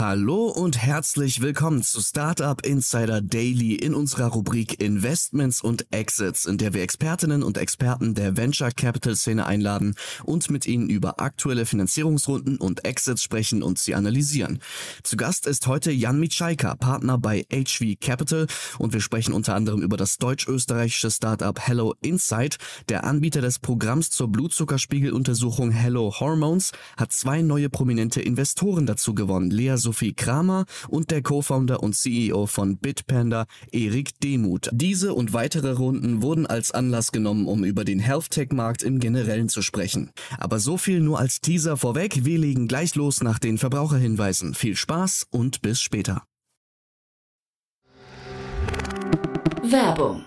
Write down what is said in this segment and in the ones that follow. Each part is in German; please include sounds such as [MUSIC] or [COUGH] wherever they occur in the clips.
Hallo und herzlich willkommen zu Startup Insider Daily in unserer Rubrik Investments und Exits, in der wir Expertinnen und Experten der Venture Capital Szene einladen und mit ihnen über aktuelle Finanzierungsrunden und Exits sprechen und sie analysieren. Zu Gast ist heute Jan Mitschaika, Partner bei HV Capital und wir sprechen unter anderem über das deutsch-österreichische Startup Hello Insight. Der Anbieter des Programms zur Blutzuckerspiegeluntersuchung Hello Hormones hat zwei neue prominente Investoren dazu gewonnen. Lea Sophie Kramer und der Co-Founder und CEO von Bitpanda, Erik Demuth. Diese und weitere Runden wurden als Anlass genommen, um über den Health-Tech-Markt im Generellen zu sprechen. Aber so viel nur als Teaser vorweg. Wir legen gleich los nach den Verbraucherhinweisen. Viel Spaß und bis später. Werbung.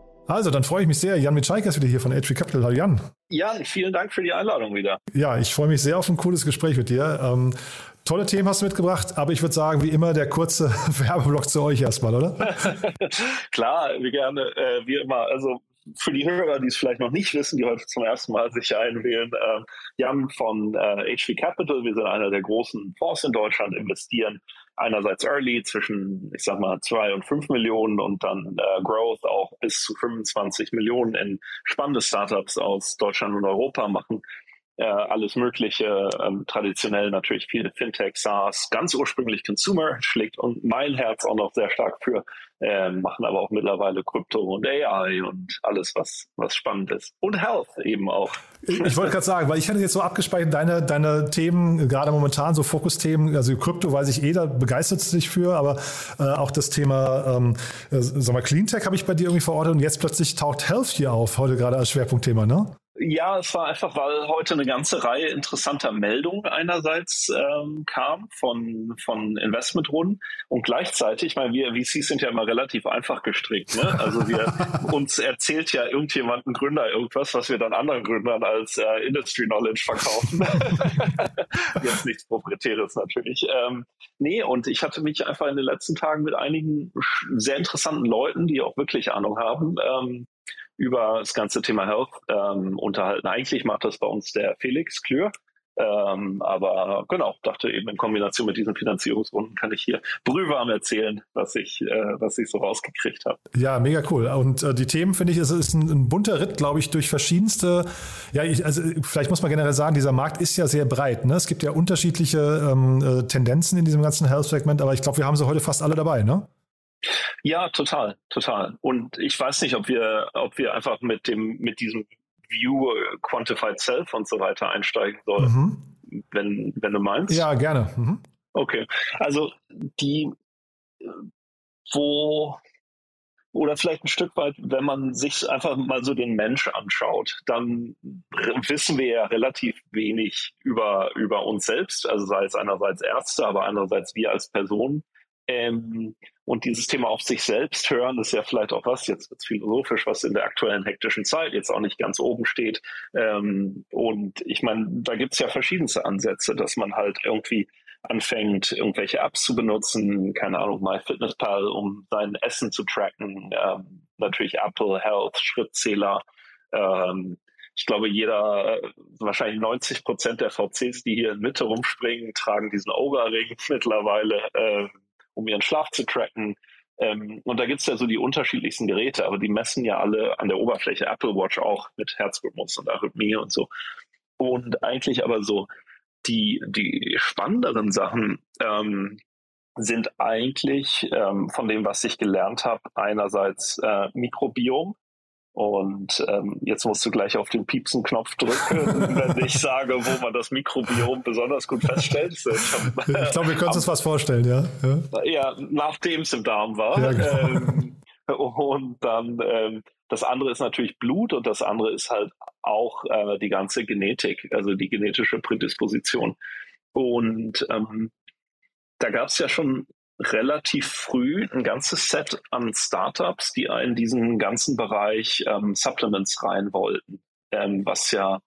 Also, dann freue ich mich sehr. Jan Mitschaiker ist wieder hier von HV Capital. Hallo Jan. Jan, vielen Dank für die Einladung wieder. Ja, ich freue mich sehr auf ein cooles Gespräch mit dir. Ähm, tolle Themen hast du mitgebracht, aber ich würde sagen, wie immer, der kurze [LAUGHS] Werbeblock zu euch erstmal, oder? [LAUGHS] Klar, wie gerne, äh, wie immer. Also für die Hörer, die es vielleicht noch nicht wissen, die heute zum ersten Mal sich einwählen, äh, Jan von äh, HV Capital, wir sind einer der großen Fonds in Deutschland, investieren einerseits Early zwischen, ich sag mal, zwei und fünf Millionen und dann äh, Growth auch bis zu 25 Millionen in spannende Startups aus Deutschland und Europa machen. Äh, alles Mögliche, ähm, traditionell natürlich viele Fintech, SaaS, ganz ursprünglich Consumer, schlägt und mein Herz auch noch sehr stark für, äh, machen aber auch mittlerweile Krypto und AI und alles, was, was spannend ist. Und Health eben auch. Ich, ich wollte gerade sagen, weil ich hatte jetzt so abgespeichert, deine, deine Themen, gerade momentan so Fokusthemen, also Krypto weiß ich eh, da begeistert dich für, aber äh, auch das Thema, ähm, äh, sag mal, Cleantech habe ich bei dir irgendwie verortet und jetzt plötzlich taucht Health hier auf, heute gerade als Schwerpunktthema, ne? Ja, es war einfach, weil heute eine ganze Reihe interessanter Meldungen einerseits ähm, kam von, von Investmentrunden und gleichzeitig, ich meine, wir VCs sind ja immer relativ einfach gestrickt. Ne? Also wir [LAUGHS] uns erzählt ja irgendjemand, ein Gründer, irgendwas, was wir dann anderen Gründern als äh, Industry Knowledge verkaufen. [LAUGHS] Jetzt nichts Proprietäres natürlich. Ähm, nee, und ich hatte mich einfach in den letzten Tagen mit einigen sehr interessanten Leuten, die auch wirklich Ahnung haben, ähm, über das ganze Thema Health ähm, unterhalten. Eigentlich macht das bei uns der Felix Klür. Ähm, aber genau, dachte eben in Kombination mit diesen Finanzierungsrunden kann ich hier brühwarm erzählen, was ich, äh, was ich so rausgekriegt habe. Ja, mega cool. Und äh, die Themen finde ich, es ist ein, ein, bunter Ritt, glaube ich, durch verschiedenste. Ja, ich, also vielleicht muss man generell sagen, dieser Markt ist ja sehr breit. Ne? Es gibt ja unterschiedliche ähm, äh, Tendenzen in diesem ganzen Health-Segment, aber ich glaube, wir haben sie heute fast alle dabei, ne? Ja, total, total. Und ich weiß nicht, ob wir, ob wir einfach mit dem, mit diesem View äh, Quantified Self und so weiter einsteigen sollen, mhm. wenn, wenn du meinst. Ja, gerne. Mhm. Okay. Also die, wo, oder vielleicht ein Stück weit, wenn man sich einfach mal so den Mensch anschaut, dann wissen wir ja relativ wenig über, über uns selbst, also sei es einerseits Ärzte, aber andererseits wir als Personen. Ähm, und dieses Thema auf sich selbst hören, ist ja vielleicht auch was, jetzt wird philosophisch, was in der aktuellen hektischen Zeit jetzt auch nicht ganz oben steht. Ähm, und ich meine, da gibt es ja verschiedenste Ansätze, dass man halt irgendwie anfängt, irgendwelche Apps zu benutzen, keine Ahnung, MyFitnessPal, um sein Essen zu tracken, ähm, natürlich Apple Health, Schrittzähler, ähm, ich glaube, jeder, wahrscheinlich 90 Prozent der VCs, die hier in Mitte rumspringen, tragen diesen Oura-Ring [LAUGHS] mittlerweile, äh, um ihren Schlaf zu tracken. Ähm, und da gibt es ja so die unterschiedlichsten Geräte, aber die messen ja alle an der Oberfläche Apple Watch auch mit Herzrhythmus und Arrhythmie und so. Und eigentlich aber so die, die spannenderen Sachen ähm, sind eigentlich ähm, von dem, was ich gelernt habe, einerseits äh, Mikrobiom. Und ähm, jetzt musst du gleich auf den Piepsen-Knopf drücken, [LAUGHS] wenn ich sage, wo man das Mikrobiom besonders gut feststellt. Ich, [LAUGHS] ich glaube, wir können uns was vorstellen, ja. Ja, ja nachdem es im Darm war. Ja, genau. ähm, [LAUGHS] und dann ähm, das andere ist natürlich Blut und das andere ist halt auch äh, die ganze Genetik, also die genetische Prädisposition. Und ähm, da gab es ja schon relativ früh ein ganzes Set an Startups, die in diesen ganzen Bereich ähm, Supplements rein wollten, ähm, was ja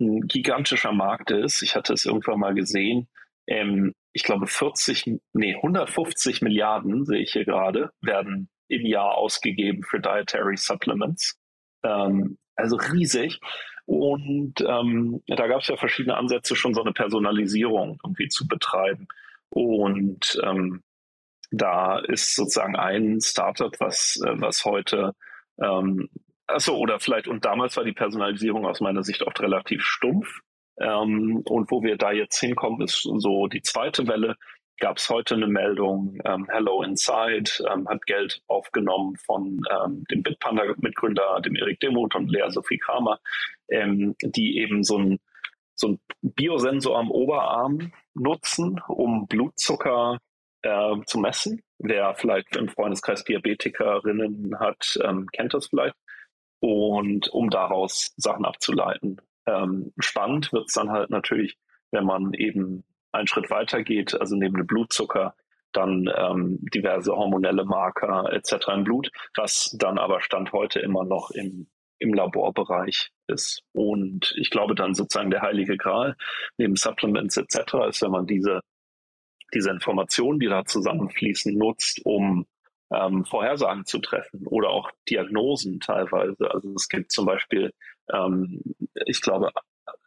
ein gigantischer Markt ist. Ich hatte es irgendwann mal gesehen. Ähm, ich glaube 40, nee, 150 Milliarden sehe ich hier gerade, werden im Jahr ausgegeben für Dietary Supplements. Ähm, also riesig. Und ähm, da gab es ja verschiedene Ansätze, schon so eine Personalisierung irgendwie zu betreiben. Und ähm, da ist sozusagen ein Startup, was, äh, was heute, ähm, achso, oder vielleicht, und damals war die Personalisierung aus meiner Sicht oft relativ stumpf. Ähm, und wo wir da jetzt hinkommen, ist so die zweite Welle. Gab es heute eine Meldung, ähm, Hello Inside ähm, hat Geld aufgenommen von ähm, dem Bitpanda-Mitgründer, dem Erik Demuth und Lea Sophie Kramer, ähm, die eben so ein so Biosensor am Oberarm nutzen, um Blutzucker äh, zu messen. Wer vielleicht im Freundeskreis Diabetikerinnen hat, ähm, kennt das vielleicht. Und um daraus Sachen abzuleiten. Ähm, spannend wird es dann halt natürlich, wenn man eben einen Schritt weiter geht, also neben dem Blutzucker, dann ähm, diverse hormonelle Marker etc. im Blut, was dann aber Stand heute immer noch im im Laborbereich ist. Und ich glaube dann sozusagen der heilige Gral neben Supplements etc. ist, wenn man diese, diese Informationen, die da zusammenfließen, nutzt, um ähm, Vorhersagen zu treffen oder auch Diagnosen teilweise. Also es gibt zum Beispiel, ähm, ich glaube,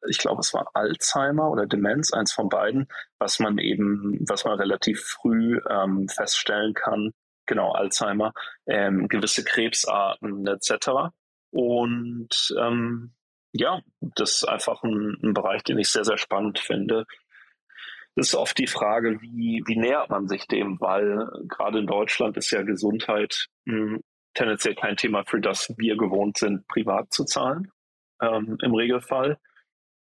ich glaube, es war Alzheimer oder Demenz, eins von beiden, was man eben, was man relativ früh ähm, feststellen kann, genau Alzheimer, ähm, gewisse Krebsarten etc. Und ähm, ja, das ist einfach ein, ein, Bereich, den ich sehr, sehr spannend finde. Ist oft die Frage, wie, wie nähert man sich dem, weil gerade in Deutschland ist ja Gesundheit mh, hm, tendenziell kein Thema, für das wir gewohnt sind, privat zu zahlen, ähm, im Regelfall.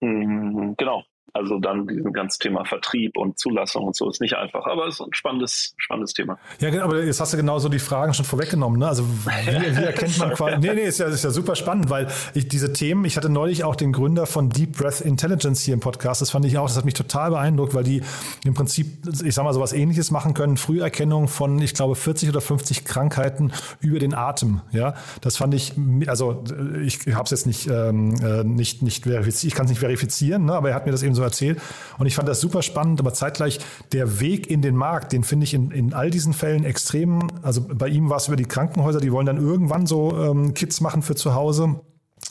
Mhm, genau. Also dann dieses ganze Thema Vertrieb und Zulassung und so ist nicht einfach, aber es ist ein spannendes, spannendes Thema. Ja, genau, aber jetzt hast du genauso die Fragen schon vorweggenommen. Ne? Also wie, [LAUGHS] wie erkennt man quasi? Nee, nee, ist ja, ist ja super spannend, weil ich diese Themen, ich hatte neulich auch den Gründer von Deep Breath Intelligence hier im Podcast. Das fand ich auch, das hat mich total beeindruckt, weil die im Prinzip, ich sag mal, sowas ähnliches machen können. Früherkennung von, ich glaube, 40 oder 50 Krankheiten über den Atem. Ja, das fand ich, also ich habe es jetzt nicht, ähm, äh, nicht, nicht verifiziert, ich kann es nicht verifizieren, ne? aber er hat mir das eben so so erzählt. Und ich fand das super spannend, aber zeitgleich der Weg in den Markt, den finde ich in, in all diesen Fällen extrem. Also bei ihm war es über die Krankenhäuser, die wollen dann irgendwann so ähm, Kits machen für zu Hause.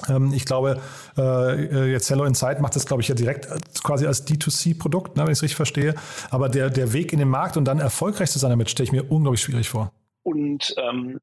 Ähm, ich glaube, äh, jetzt Hello Inside macht das, glaube ich, ja direkt quasi als D2C-Produkt, ne, wenn ich es richtig verstehe. Aber der, der Weg in den Markt und dann erfolgreich zu sein damit, stelle ich mir unglaublich schwierig vor. Und ähm,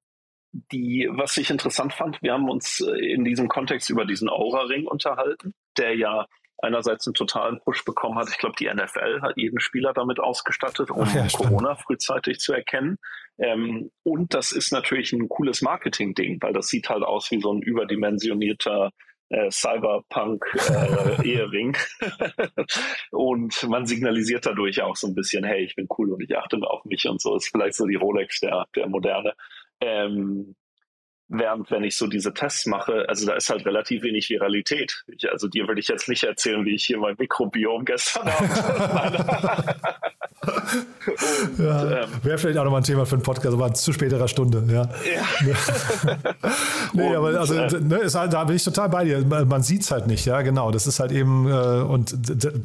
die, was ich interessant fand, wir haben uns äh, in diesem Kontext über diesen Aura-Ring unterhalten, der ja einerseits einen totalen Push bekommen hat. Ich glaube, die NFL hat jeden Spieler damit ausgestattet, um ja, Corona frühzeitig zu erkennen. Ähm, und das ist natürlich ein cooles Marketing-Ding, weil das sieht halt aus wie so ein überdimensionierter äh, Cyberpunk-Ehering. Äh, [LAUGHS] [LAUGHS] und man signalisiert dadurch auch so ein bisschen, hey, ich bin cool und ich achte auf mich und so. Ist vielleicht so die Rolex der, der Moderne. Ähm, Während wenn ich so diese Tests mache, also da ist halt relativ wenig Viralität. Ich, also dir würde ich jetzt nicht erzählen, wie ich hier mein Mikrobiom gestern habe. [LAUGHS] [LAUGHS] ja, ähm, Wäre vielleicht auch nochmal ein Thema für einen Podcast, aber zu späterer Stunde. Ja. ja. [LAUGHS] nee, und, aber also, äh, ne, ist halt, da bin ich total bei dir. Man sieht es halt nicht, ja, genau. Das ist halt eben, äh, und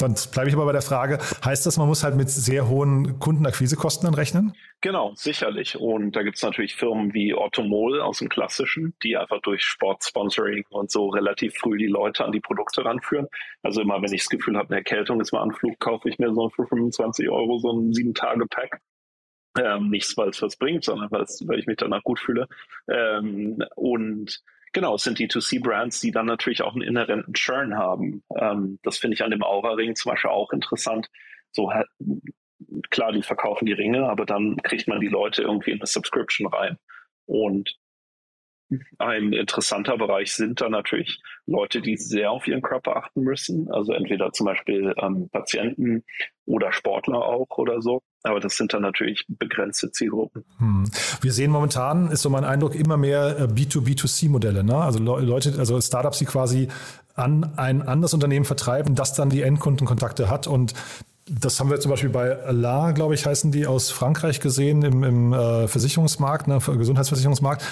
dann bleibe ich aber bei der Frage, heißt das, man muss halt mit sehr hohen Kundenakquisekosten dann rechnen? Genau, sicherlich. Und da gibt es natürlich Firmen wie Ottomol aus dem klassischen, die einfach durch Sportsponsoring und so relativ früh die Leute an die Produkte ranführen. Also immer, wenn ich das Gefühl habe, eine Erkältung ist mal Anflug, kaufe ich mir so für 25 Euro so ein sieben Tage Pack. Ähm, nichts, weil es was bringt, sondern weil ich mich danach gut fühle. Ähm, und Genau, es sind die 2C-Brands, die dann natürlich auch einen inhärenten Churn haben. Ähm, das finde ich an dem Aura-Ring zum Beispiel auch interessant. So klar, die verkaufen die Ringe, aber dann kriegt man die Leute irgendwie in eine Subscription rein. Und ein interessanter Bereich sind dann natürlich Leute, die sehr auf ihren Körper achten müssen. Also entweder zum Beispiel ähm, Patienten oder Sportler auch oder so. Aber das sind dann natürlich begrenzte Zielgruppen. Hm. Wir sehen momentan, ist so mein Eindruck, immer mehr äh, B2B2C-Modelle. Ne? Also Leute, also Startups, die quasi an ein anderes Unternehmen vertreiben, das dann die Endkundenkontakte hat und das haben wir zum Beispiel bei La, glaube ich, heißen die aus Frankreich gesehen im, im äh, Versicherungsmarkt, ne, Gesundheitsversicherungsmarkt.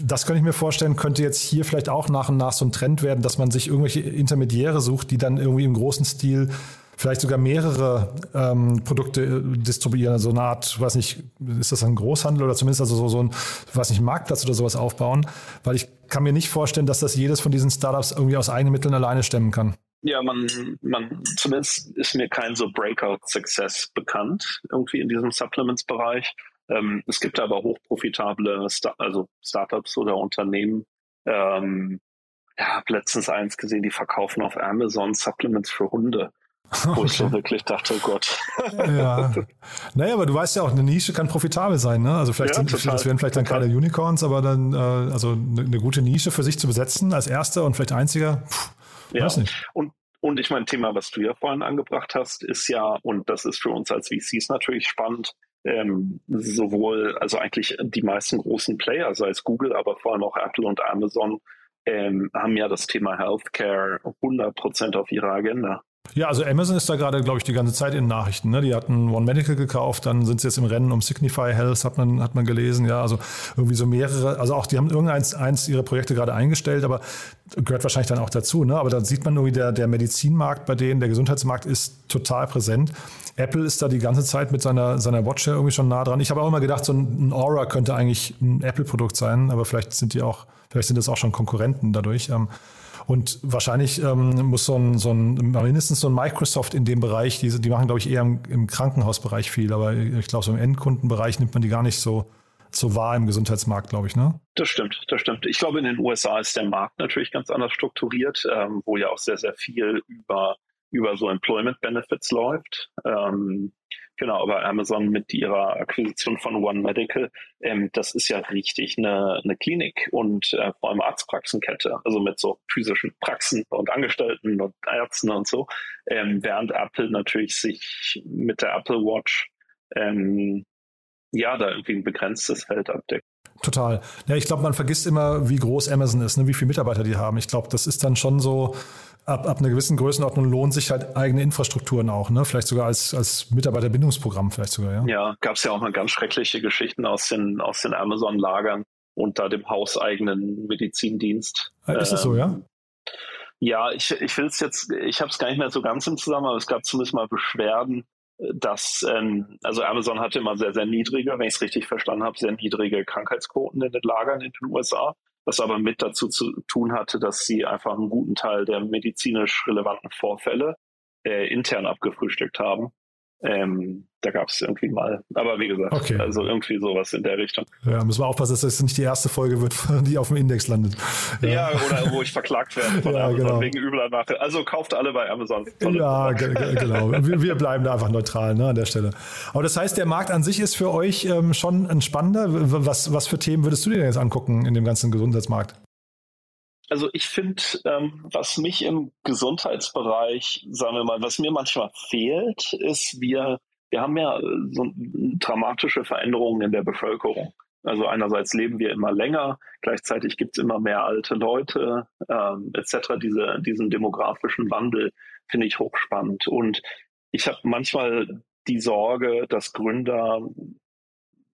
Das könnte ich mir vorstellen, könnte jetzt hier vielleicht auch nach und nach so ein Trend werden, dass man sich irgendwelche Intermediäre sucht, die dann irgendwie im großen Stil vielleicht sogar mehrere ähm, Produkte äh, distribuieren, also eine Art, weiß nicht, ist das ein Großhandel oder zumindest also so, so ein, weiß nicht, Marktplatz oder sowas aufbauen, weil ich kann mir nicht vorstellen, dass das jedes von diesen Startups irgendwie aus eigenen Mitteln alleine stemmen kann. Ja, man, man, zumindest ist mir kein so Breakout-Success bekannt, irgendwie in diesem Supplements-Bereich. Ähm, es gibt aber hochprofitable, Star also Startups oder Unternehmen. Ähm, ja, habe letztens eins gesehen, die verkaufen auf Amazon Supplements für Hunde. Okay. [LAUGHS] Wo ich so wirklich dachte, oh Gott. ja. Naja, aber du weißt ja auch, eine Nische kann profitabel sein. Ne? Also vielleicht ja, sind, das werden vielleicht dann keine Unicorns, aber dann äh, also eine, eine, gute Nische für sich zu besetzen als erster und vielleicht einziger. Pff, ja. Und, und ich meine, Thema, was du ja vorhin angebracht hast, ist ja, und das ist für uns als VCs natürlich spannend, ähm, sowohl, also eigentlich die meisten großen Player, sei es Google, aber vor allem auch Apple und Amazon, ähm, haben ja das Thema Healthcare 100% auf ihrer Agenda. Ja, also Amazon ist da gerade, glaube ich, die ganze Zeit in Nachrichten. Ne? Die hatten One Medical gekauft, dann sind sie jetzt im Rennen um Signify Health, hat man, hat man gelesen. Ja, also irgendwie so mehrere, also auch die haben irgendeins eins ihrer Projekte gerade eingestellt, aber gehört wahrscheinlich dann auch dazu. Ne? Aber da sieht man irgendwie, der, der Medizinmarkt bei denen, der Gesundheitsmarkt ist total präsent. Apple ist da die ganze Zeit mit seiner, seiner Watch irgendwie schon nah dran. Ich habe auch immer gedacht, so ein, ein Aura könnte eigentlich ein Apple-Produkt sein, aber vielleicht sind die auch, vielleicht sind das auch schon Konkurrenten dadurch. Ähm, und wahrscheinlich ähm, muss so ein, so ein, mindestens so ein Microsoft in dem Bereich, die, die machen, glaube ich, eher im, im Krankenhausbereich viel, aber ich glaube, so im Endkundenbereich nimmt man die gar nicht so, so wahr im Gesundheitsmarkt, glaube ich, ne? Das stimmt, das stimmt. Ich glaube, in den USA ist der Markt natürlich ganz anders strukturiert, ähm, wo ja auch sehr, sehr viel über, über so Employment Benefits läuft. Ähm, Genau, aber Amazon mit ihrer Akquisition von One Medical, ähm, das ist ja richtig eine, eine Klinik und äh, vor allem Arztpraxenkette, also mit so physischen Praxen und Angestellten und Ärzten und so, ähm, während Apple natürlich sich mit der Apple Watch ähm, ja da irgendwie ein begrenztes Feld abdeckt. Total. Ja, ich glaube, man vergisst immer, wie groß Amazon ist, ne? wie viele Mitarbeiter die haben. Ich glaube, das ist dann schon so, ab, ab einer gewissen Größenordnung lohnt sich halt eigene Infrastrukturen auch, ne? Vielleicht sogar als, als Mitarbeiterbindungsprogramm, vielleicht sogar, ja. Ja, gab es ja auch mal ganz schreckliche Geschichten aus den, aus den Amazon-Lagern da dem hauseigenen Medizindienst. Äh, ist das so, ja? Ähm, ja, ich, ich will es jetzt, ich habe es gar nicht mehr so ganz im Zusammenhang, aber es gab zumindest mal Beschwerden, dass, ähm, also Amazon hatte immer sehr, sehr niedrige, wenn ich es richtig verstanden habe, sehr niedrige Krankheitsquoten in den Lagern in den USA was aber mit dazu zu tun hatte, dass sie einfach einen guten Teil der medizinisch relevanten Vorfälle äh, intern abgefrühstückt haben. Ähm, da gab es irgendwie mal, aber wie gesagt, okay. also irgendwie sowas in der Richtung. Ja, müssen wir aufpassen, dass das nicht die erste Folge wird, [LAUGHS] die auf dem Index landet. Ja, ja oder wo ich verklagt werde von [LAUGHS] ja, Amazon genau. wegen übler Nachricht. Also kauft alle bei Amazon. Tolle ja, genau. Wir, wir, bleiben da einfach neutral ne, an der Stelle. Aber das heißt, der Markt an sich ist für euch ähm, schon ein spannender. Was, was für Themen würdest du dir jetzt angucken in dem ganzen Gesundheitsmarkt? Also ich finde, ähm, was mich im Gesundheitsbereich, sagen wir mal, was mir manchmal fehlt, ist, wir, wir haben ja äh, so dramatische Veränderungen in der Bevölkerung. Also einerseits leben wir immer länger, gleichzeitig gibt es immer mehr alte Leute, ähm, etc. Diese, diesen demografischen Wandel finde ich hochspannend. Und ich habe manchmal die Sorge, dass Gründer,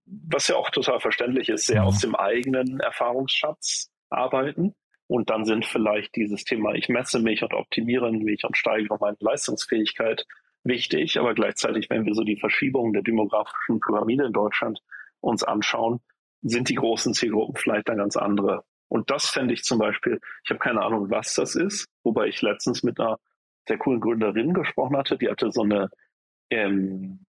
was ja auch total verständlich ist, sehr mhm. aus dem eigenen Erfahrungsschatz arbeiten und dann sind vielleicht dieses Thema, ich messe mich und optimiere mich und steigere meine Leistungsfähigkeit wichtig. Aber gleichzeitig, wenn wir so die Verschiebung der demografischen Pyramide in Deutschland uns anschauen, sind die großen Zielgruppen vielleicht dann ganz andere. Und das fände ich zum Beispiel, ich habe keine Ahnung, was das ist, wobei ich letztens mit einer der coolen Gründerin gesprochen hatte, die hatte so eine ähm,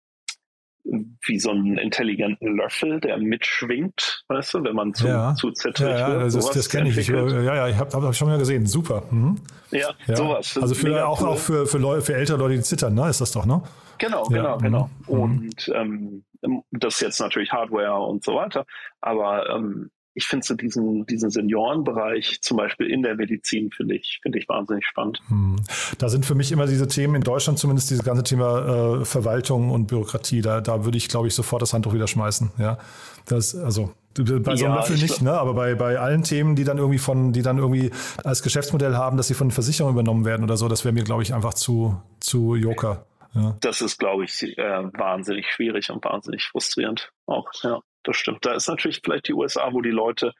wie so einen intelligenten Löffel, der mitschwingt, weißt du, wenn man zu, ja. zu zertritt ja, ja, wird. Das, das kenne ich. Ja, ja, ich habe hab schon mal gesehen. Super. Mhm. Ja, ja, sowas. Also für, auch, cool. auch für, für, Leute, für ältere Leute, die zittern, ne? Ist das doch, ne? Genau, genau, genau. Mhm. Und ähm, das ist jetzt natürlich Hardware und so weiter. Aber ähm, ich finde so diesen, diesen Seniorenbereich zum Beispiel in der Medizin finde ich, finde ich wahnsinnig spannend. Hm. Da sind für mich immer diese Themen in Deutschland zumindest dieses ganze Thema äh, Verwaltung und Bürokratie. Da, da würde ich, glaube ich, sofort das Handtuch wieder schmeißen. Ja, das, also bei so einem ja, Löffel nicht, ne? aber bei, bei allen Themen, die dann irgendwie von, die dann irgendwie als Geschäftsmodell haben, dass sie von Versicherungen übernommen werden oder so, das wäre mir, glaube ich, einfach zu, zu Joker. Ja. Das ist, glaube ich, äh, wahnsinnig schwierig und wahnsinnig frustrierend auch, ja das stimmt. Da ist natürlich vielleicht die USA, wo die Leute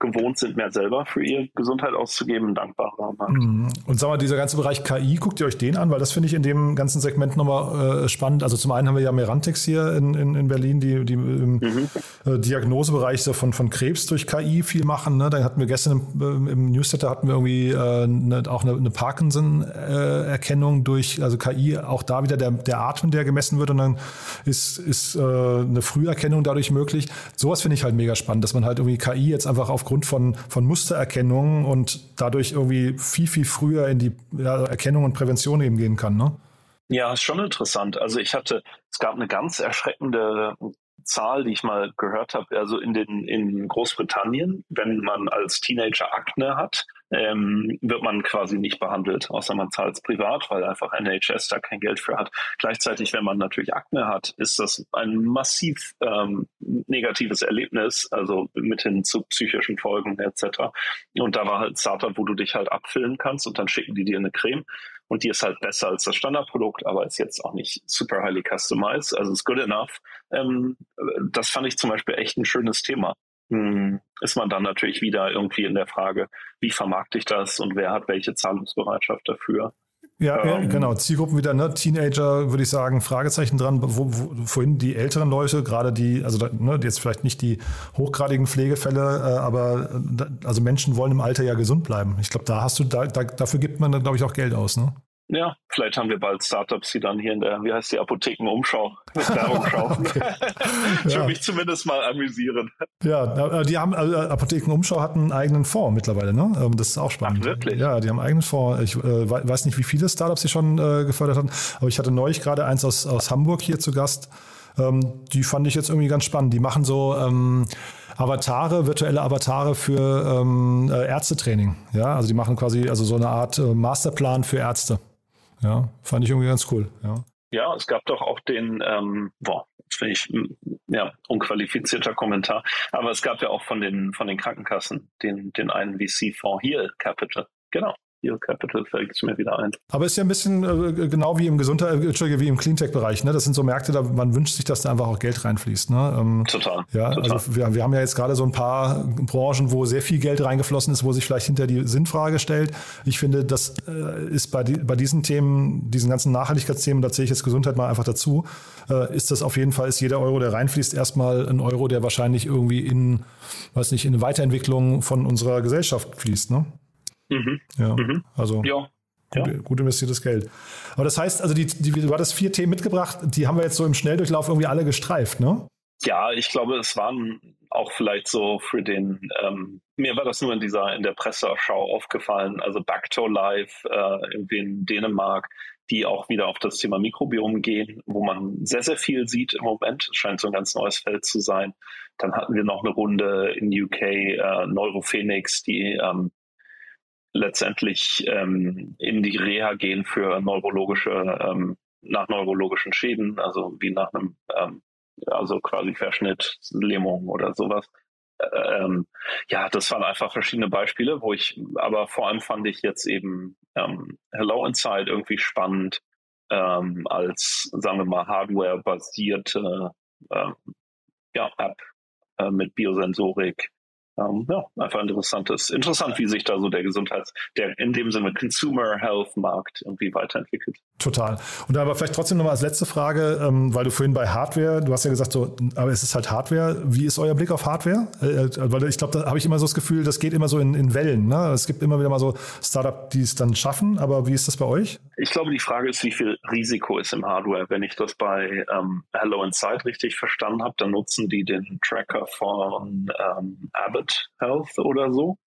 gewohnt sind, mehr selber für ihre Gesundheit auszugeben, dankbarer Markt. Mhm. Und sag mal, dieser ganze Bereich KI, guckt ihr euch den an, weil das finde ich in dem ganzen Segment nochmal äh, spannend. Also zum einen haben wir ja Merantex hier in, in, in Berlin, die, die im mhm. äh, Diagnosebereich so von, von Krebs durch KI viel machen. Ne? Da hatten wir gestern im, im Newsletter hatten wir irgendwie äh, ne, auch eine, eine Parkinson-Erkennung durch, also KI, auch da wieder der, der Atem, der gemessen wird und dann ist, ist äh, eine Früherkennung dadurch möglich. Sowas finde ich halt mega spannend, dass man halt irgendwie KI jetzt einfach auf aufgrund von, von Mustererkennung und dadurch irgendwie viel, viel früher in die ja, Erkennung und Prävention eben gehen kann. Ne? Ja, ist schon interessant. Also ich hatte, es gab eine ganz erschreckende Zahl, die ich mal gehört habe, also in den in Großbritannien, wenn man als Teenager Akne hat, ähm, wird man quasi nicht behandelt, außer man zahlt es privat, weil einfach NHS da kein Geld für hat. Gleichzeitig, wenn man natürlich Akne hat, ist das ein massiv ähm, negatives Erlebnis, also mithin zu psychischen Folgen etc. Und da war halt Startup, wo du dich halt abfüllen kannst und dann schicken die dir eine Creme und die ist halt besser als das Standardprodukt, aber ist jetzt auch nicht super highly customized, also ist good enough. Ähm, das fand ich zum Beispiel echt ein schönes Thema. Hm, ist man dann natürlich wieder irgendwie in der Frage, wie vermarkte ich das und wer hat welche Zahlungsbereitschaft dafür. Ja, ähm, genau. Zielgruppen wieder, ne? Teenager, würde ich sagen, Fragezeichen dran. Wo, wo, vorhin die älteren Leute, gerade die, also ne, jetzt vielleicht nicht die hochgradigen Pflegefälle, äh, aber also Menschen wollen im Alter ja gesund bleiben. Ich glaube, da hast du, da, da, dafür gibt man dann, glaube ich, auch Geld aus, ne? Ja, vielleicht haben wir bald Startups, die dann hier in der, wie heißt die, Apothekenumschau mit Werbung [LAUGHS] schauen. [LAUGHS] ich ja. mich zumindest mal amüsieren. Ja, die haben, also Apothekenumschau hat einen eigenen Fonds mittlerweile, ne? Ähm, das ist auch spannend. Ach, wirklich? Ja, die haben einen eigenen Fonds. Ich äh, weiß nicht, wie viele Startups sie schon äh, gefördert haben, aber ich hatte neulich gerade eins aus, aus Hamburg hier zu Gast. Ähm, die fand ich jetzt irgendwie ganz spannend. Die machen so, ähm, Avatare, virtuelle Avatare für ähm, äh, Ärztetraining. Ja, also die machen quasi also so eine Art äh, Masterplan für Ärzte. Ja, fand ich irgendwie ganz cool. Ja, ja es gab doch auch den, ähm, boah, finde ich, ja, unqualifizierter Kommentar, aber es gab ja auch von den, von den Krankenkassen den, den einen VC-Fonds hier, Capital. Genau. Ihr Capital fällt es mir wieder ein. Aber es ist ja ein bisschen äh, genau wie im Gesundheit, äh, wie im Cleantech-Bereich. Ne? Das sind so Märkte, da man wünscht sich, dass da einfach auch Geld reinfließt. Ne? Ähm, total. Ja, total. also wir, wir haben ja jetzt gerade so ein paar Branchen, wo sehr viel Geld reingeflossen ist, wo sich vielleicht hinter die Sinnfrage stellt. Ich finde, das äh, ist bei, die, bei diesen Themen, diesen ganzen Nachhaltigkeitsthemen, da zähle ich jetzt Gesundheit mal einfach dazu, äh, ist das auf jeden Fall, ist jeder Euro, der reinfließt, erstmal ein Euro, der wahrscheinlich irgendwie in, weiß nicht, in eine Weiterentwicklung von unserer Gesellschaft fließt. Ne? Mhm. Ja, mhm. also ja. Gut, ja. gut, investiertes Geld. Aber das heißt, also die, die, du hattest vier Themen mitgebracht, die haben wir jetzt so im Schnelldurchlauf irgendwie alle gestreift, ne? Ja, ich glaube, es waren auch vielleicht so für den, ähm, mir war das nur in dieser, in der Presseschau aufgefallen, also Back to Life äh, in Dänemark, die auch wieder auf das Thema Mikrobiom gehen, wo man sehr, sehr viel sieht im Moment. Es scheint so ein ganz neues Feld zu sein. Dann hatten wir noch eine Runde in UK, äh, Neurophoenix, die ähm, letztendlich ähm, in die Reha gehen für neurologische, ähm, nach neurologischen Schäden, also wie nach einem, ähm, also quasi Verschnitt, Lähmung oder sowas. Ähm, ja, das waren einfach verschiedene Beispiele, wo ich, aber vor allem fand ich jetzt eben ähm, Hello Inside irgendwie spannend ähm, als, sagen wir mal, Hardware-basierte ähm, ja, App äh, mit Biosensorik, ähm, ja, einfach interessantes, interessant, wie sich da so der Gesundheits-, der in dem Sinne Consumer Health Markt irgendwie weiterentwickelt. Total. Und aber vielleicht trotzdem nochmal als letzte Frage, ähm, weil du vorhin bei Hardware, du hast ja gesagt, so, aber es ist halt Hardware. Wie ist euer Blick auf Hardware? Äh, äh weil ich glaube, da habe ich immer so das Gefühl, das geht immer so in, in Wellen. Ne? Es gibt immer wieder mal so Startup, die es dann schaffen, aber wie ist das bei euch? Ich glaube, die Frage ist, wie viel Risiko ist im Hardware. Wenn ich das bei ähm, Hello Inside richtig verstanden habe, dann nutzen die den Tracker von ähm, Abbott Health oder so.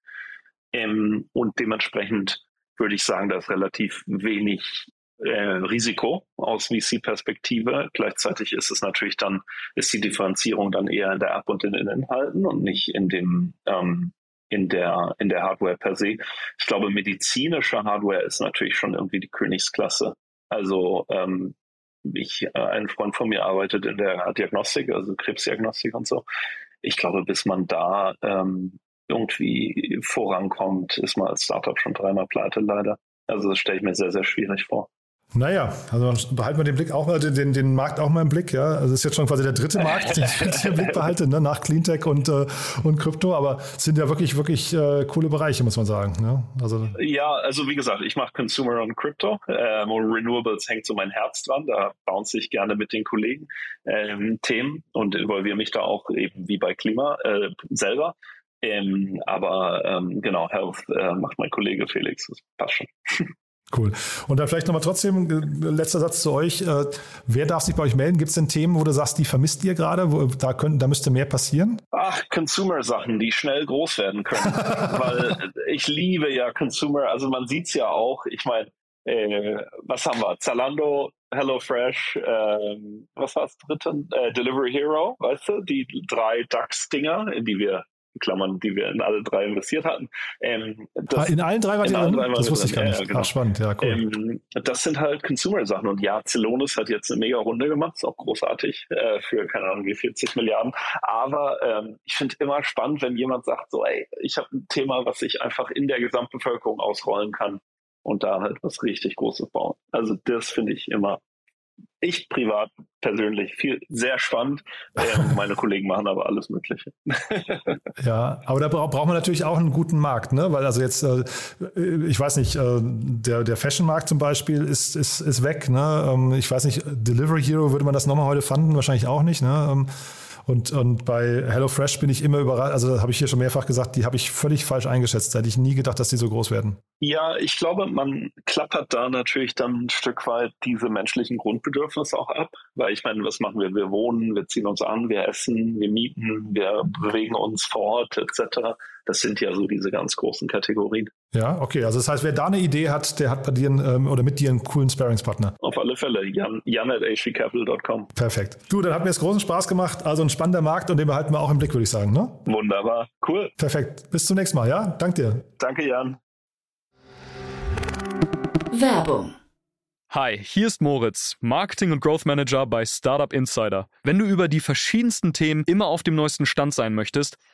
Ähm, und dementsprechend würde ich sagen, da ist relativ wenig äh, Risiko aus VC-Perspektive. Gleichzeitig ist es natürlich dann, ist die Differenzierung dann eher in der App und in den Inhalten und nicht in dem ähm, in der in der Hardware per se. Ich glaube, medizinische Hardware ist natürlich schon irgendwie die Königsklasse. Also ähm, ich, äh, ein Freund von mir arbeitet in der Diagnostik, also Krebsdiagnostik und so. Ich glaube, bis man da ähm, irgendwie vorankommt, ist man als Startup schon dreimal pleite leider. Also das stelle ich mir sehr, sehr schwierig vor. Naja, also behalten wir den Blick auch mal, den, den Markt auch mal im Blick, ja. Also ist jetzt schon quasi der dritte Markt, den ich im Blick behalte, ne? nach Cleantech und, äh, und Krypto, aber es sind ja wirklich, wirklich äh, coole Bereiche, muss man sagen. Ne? Also, ja, also wie gesagt, ich mache Consumer und Crypto. Ähm, Renewables hängt so mein Herz dran, da bounce ich gerne mit den Kollegen ähm, Themen und involviere mich da auch eben wie bei Klima äh, selber. Ähm, aber ähm, genau, Health äh, macht mein Kollege Felix, das passt schon. [LAUGHS] Cool. Und dann vielleicht nochmal trotzdem, äh, letzter Satz zu euch. Äh, wer darf sich bei euch melden? Gibt es denn Themen, wo du sagst, die vermisst ihr gerade? Da, da müsste mehr passieren? Ach, Consumer-Sachen, die schnell groß werden können. [LAUGHS] Weil ich liebe ja Consumer, also man sieht es ja auch. Ich meine, äh, was haben wir? Zalando, HelloFresh, äh, was war das dritte? Äh, Delivery Hero, weißt du? Die drei DAX-Dinger, in die wir Klammern, die wir in alle drei investiert hatten. Ähm, das, ah, in allen drei war die drin? Das wusste ich gar nicht. Ja, genau. Ach, spannend, ja, cool. Ähm, das sind halt Consumer-Sachen. Und ja, Celonis hat jetzt eine mega Runde gemacht, ist auch großartig äh, für, keine Ahnung, wie 40 Milliarden. Aber ähm, ich finde immer spannend, wenn jemand sagt, so, ey, ich habe ein Thema, was ich einfach in der Gesamtbevölkerung ausrollen kann und da halt was richtig Großes bauen. Also das finde ich immer ich privat persönlich viel sehr spannend. Äh, [LAUGHS] meine Kollegen machen aber alles Mögliche. [LAUGHS] ja, aber da braucht man natürlich auch einen guten Markt, ne? Weil also jetzt, äh, ich weiß nicht, äh, der, der Fashion-Markt zum Beispiel ist, ist, ist weg. Ne? Ähm, ich weiß nicht, Delivery Hero würde man das nochmal heute fanden, wahrscheinlich auch nicht. Ne? Ähm, und, und bei HelloFresh bin ich immer überrascht, also habe ich hier schon mehrfach gesagt, die habe ich völlig falsch eingeschätzt. Da hätte ich nie gedacht, dass die so groß werden. Ja, ich glaube, man klappert da natürlich dann ein Stück weit diese menschlichen Grundbedürfnisse auch ab. Weil ich meine, was machen wir? Wir wohnen, wir ziehen uns an, wir essen, wir mieten, wir bewegen uns vor Ort etc. Das sind ja so diese ganz großen Kategorien. Ja, okay. Also das heißt, wer da eine Idee hat, der hat bei dir ähm, oder mit dir einen coolen Sparringspartner. Auf alle Fälle. Jan, jan at hvcapital.com. Perfekt. Du, dann hat mir es großen Spaß gemacht. Also ein spannender Markt und den behalten wir auch im Blick, würde ich sagen. Ne? Wunderbar. Cool. Perfekt. Bis zum nächsten Mal. Ja, danke dir. Danke, Jan. Werbung Hi, hier ist Moritz, Marketing und Growth Manager bei Startup Insider. Wenn du über die verschiedensten Themen immer auf dem neuesten Stand sein möchtest,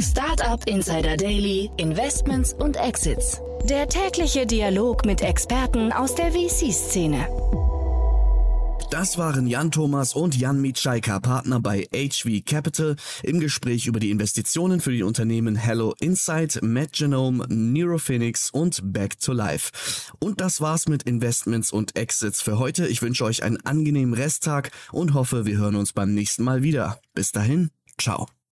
Startup Insider Daily, Investments und Exits. Der tägliche Dialog mit Experten aus der VC-Szene. Das waren Jan Thomas und Jan Mitschaika, Partner bei HV Capital, im Gespräch über die Investitionen für die Unternehmen Hello Insight, MedGenome, Neurophoenix und Back to Life. Und das war's mit Investments und Exits für heute. Ich wünsche euch einen angenehmen Resttag und hoffe, wir hören uns beim nächsten Mal wieder. Bis dahin, ciao.